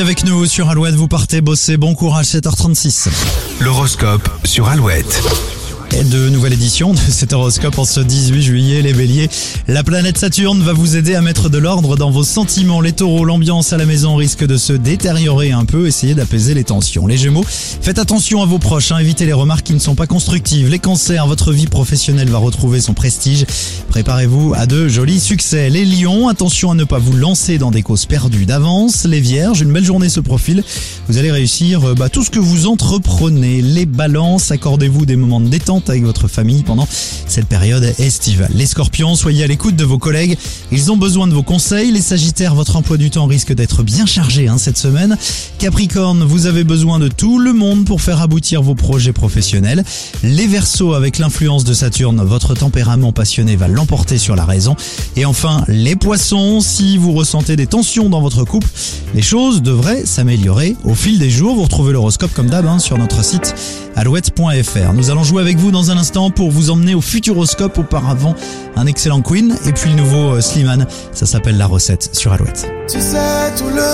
avec nous sur Alouette. Vous partez bosser. Bon courage, 7h36. L'horoscope sur Alouette. Et de nouvelle édition de cet horoscope en ce 18 juillet, les béliers. La planète Saturne va vous aider à mettre de l'ordre dans vos sentiments. Les taureaux, l'ambiance à la maison risque de se détériorer un peu. Essayez d'apaiser les tensions. Les gémeaux, faites attention à vos proches. hein. Évitez les remarques qui ne sont pas constructives. Les cancers, votre vie professionnelle va retrouver son prestige. Préparez-vous à de jolis succès. Les lions, attention à ne pas vous lancer dans des causes perdues d'avance. Les vierges, une belle journée se profile. Vous allez réussir euh, bah, tout ce que vous entreprenez. Les balances, accordez-vous des moments de détente avec votre famille pendant cette période estivale. Les scorpions, soyez à l'écoute de vos collègues. Ils ont besoin de vos conseils. Les sagittaires, votre emploi du temps risque d'être bien chargé hein, cette semaine. Capricorne, vous avez besoin de tout le monde pour faire aboutir vos projets professionnels. Les versos, avec l'influence de Saturne, votre tempérament passionné va l'emporter sur la raison. Et enfin, les poissons, si vous ressentez des tensions dans votre couple, les choses devraient s'améliorer au fil des jours. Vous retrouvez l'horoscope comme d'hab hein, sur notre site alouette.fr. Nous allons jouer avec vous dans un instant pour vous emmener au Futuroscope. Auparavant, un excellent Queen et puis le nouveau euh, Slimane. Ça s'appelle La Recette sur Alouette. Tu sais tout le